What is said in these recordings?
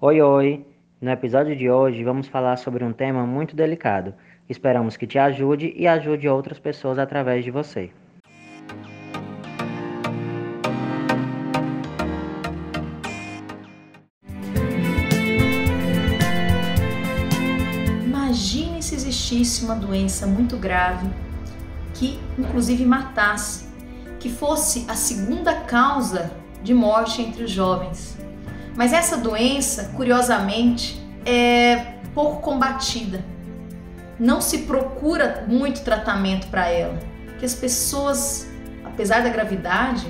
Oi, oi! No episódio de hoje vamos falar sobre um tema muito delicado. Esperamos que te ajude e ajude outras pessoas através de você. Imagine se existisse uma doença muito grave que, inclusive, matasse, que fosse a segunda causa de morte entre os jovens. Mas essa doença, curiosamente, é pouco combatida. Não se procura muito tratamento para ela, que as pessoas, apesar da gravidade,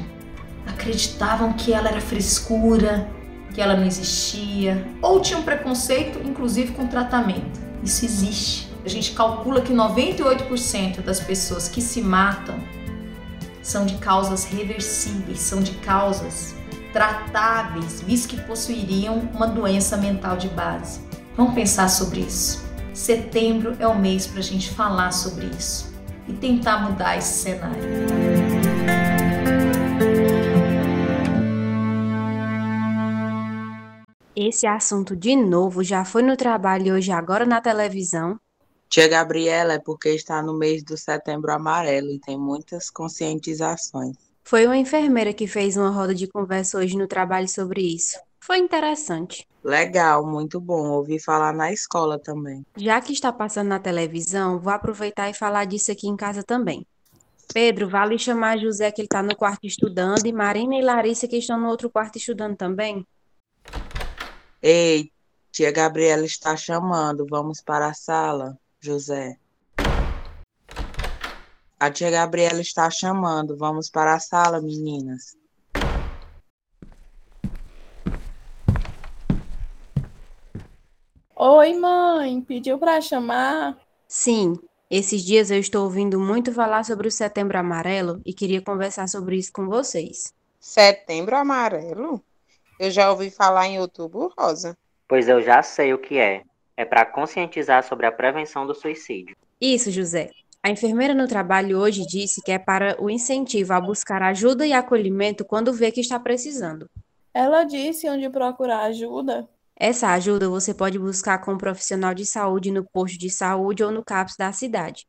acreditavam que ela era frescura, que ela não existia, ou tinham preconceito, inclusive com tratamento. Isso existe. A gente calcula que 98% das pessoas que se matam são de causas reversíveis, são de causas tratáveis, visto que possuiriam uma doença mental de base. Vamos pensar sobre isso. Setembro é o mês para a gente falar sobre isso e tentar mudar esse cenário. Esse assunto de novo já foi no trabalho e hoje agora na televisão. Tia Gabriela é porque está no mês do setembro amarelo e tem muitas conscientizações. Foi uma enfermeira que fez uma roda de conversa hoje no trabalho sobre isso. Foi interessante. Legal, muito bom. Ouvi falar na escola também. Já que está passando na televisão, vou aproveitar e falar disso aqui em casa também. Pedro, vale chamar José que ele está no quarto estudando e Marina e Larissa que estão no outro quarto estudando também? Ei, tia Gabriela está chamando. Vamos para a sala, José. A tia Gabriela está chamando. Vamos para a sala, meninas. Oi, mãe. Pediu para chamar? Sim. Esses dias eu estou ouvindo muito falar sobre o Setembro Amarelo e queria conversar sobre isso com vocês. Setembro Amarelo? Eu já ouvi falar em Outubro Rosa. Pois eu já sei o que é. É para conscientizar sobre a prevenção do suicídio. Isso, José. A enfermeira no trabalho hoje disse que é para o incentivo a buscar ajuda e acolhimento quando vê que está precisando. Ela disse onde procurar ajuda? Essa ajuda você pode buscar com um profissional de saúde no posto de saúde ou no CAPS da cidade,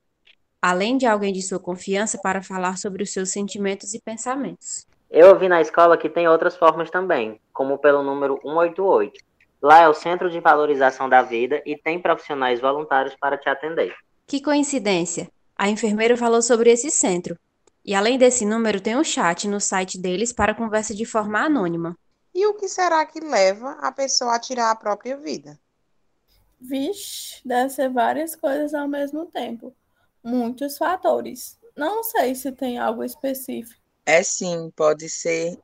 além de alguém de sua confiança para falar sobre os seus sentimentos e pensamentos. Eu ouvi na escola que tem outras formas também, como pelo número 188. Lá é o Centro de Valorização da Vida e tem profissionais voluntários para te atender. Que coincidência! A enfermeira falou sobre esse centro. E além desse número, tem um chat no site deles para conversa de forma anônima. E o que será que leva a pessoa a tirar a própria vida? Vixe, deve ser várias coisas ao mesmo tempo. Muitos fatores. Não sei se tem algo específico. É sim, pode ser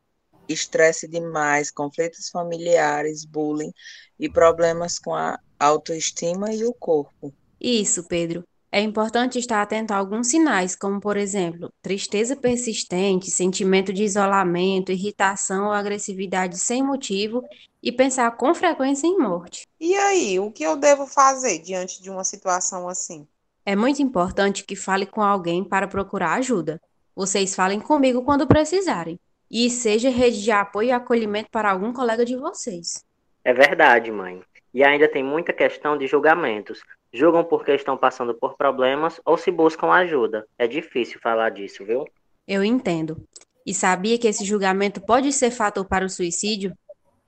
estresse demais, conflitos familiares, bullying e problemas com a autoestima e o corpo. Isso, Pedro. É importante estar atento a alguns sinais, como, por exemplo, tristeza persistente, sentimento de isolamento, irritação ou agressividade sem motivo e pensar com frequência em morte. E aí, o que eu devo fazer diante de uma situação assim? É muito importante que fale com alguém para procurar ajuda. Vocês falem comigo quando precisarem. E seja rede de apoio e acolhimento para algum colega de vocês. É verdade, mãe. E ainda tem muita questão de julgamentos. Julgam porque estão passando por problemas ou se buscam ajuda. É difícil falar disso, viu? Eu entendo. E sabia que esse julgamento pode ser fator para o suicídio?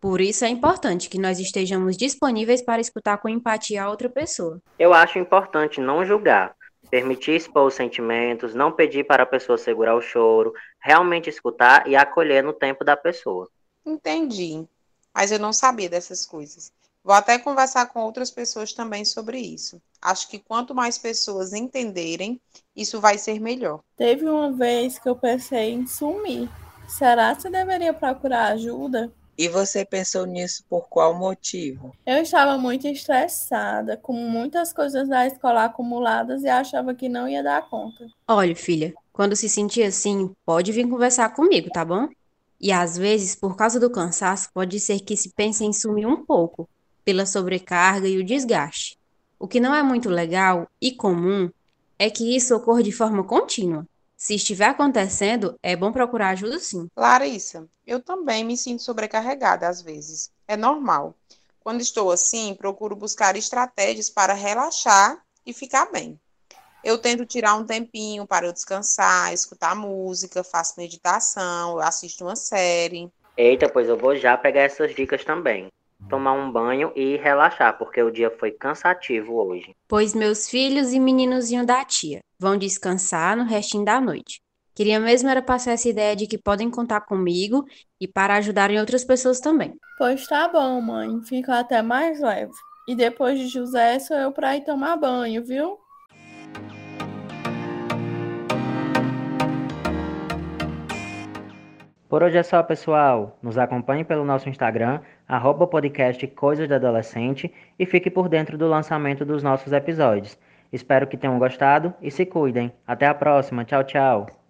Por isso é importante que nós estejamos disponíveis para escutar com empatia a outra pessoa. Eu acho importante não julgar, permitir expor os sentimentos, não pedir para a pessoa segurar o choro, realmente escutar e acolher no tempo da pessoa. Entendi. Mas eu não sabia dessas coisas. Vou até conversar com outras pessoas também sobre isso. Acho que quanto mais pessoas entenderem, isso vai ser melhor. Teve uma vez que eu pensei em sumir. Será que deveria procurar ajuda? E você pensou nisso por qual motivo? Eu estava muito estressada, com muitas coisas da escola acumuladas e achava que não ia dar conta. Olha, filha, quando se sentir assim, pode vir conversar comigo, tá bom? E às vezes, por causa do cansaço, pode ser que se pense em sumir um pouco, pela sobrecarga e o desgaste. O que não é muito legal e comum é que isso ocorra de forma contínua. Se estiver acontecendo, é bom procurar ajuda sim. Larissa, eu também me sinto sobrecarregada às vezes. É normal. Quando estou assim, procuro buscar estratégias para relaxar e ficar bem. Eu tento tirar um tempinho para eu descansar, escutar música, faço meditação, assisto uma série. Eita, pois eu vou já pegar essas dicas também. Tomar um banho e relaxar, porque o dia foi cansativo hoje. Pois meus filhos e meninozinho da tia vão descansar no restinho da noite. Queria mesmo era passar essa ideia de que podem contar comigo e para ajudarem outras pessoas também. Pois tá bom, mãe. Fica até mais leve. E depois de José, sou eu para ir tomar banho, viu? Por hoje é só, pessoal. Nos acompanhe pelo nosso Instagram, arroba podcast Coisas de Adolescente e fique por dentro do lançamento dos nossos episódios. Espero que tenham gostado e se cuidem. Até a próxima. Tchau, tchau.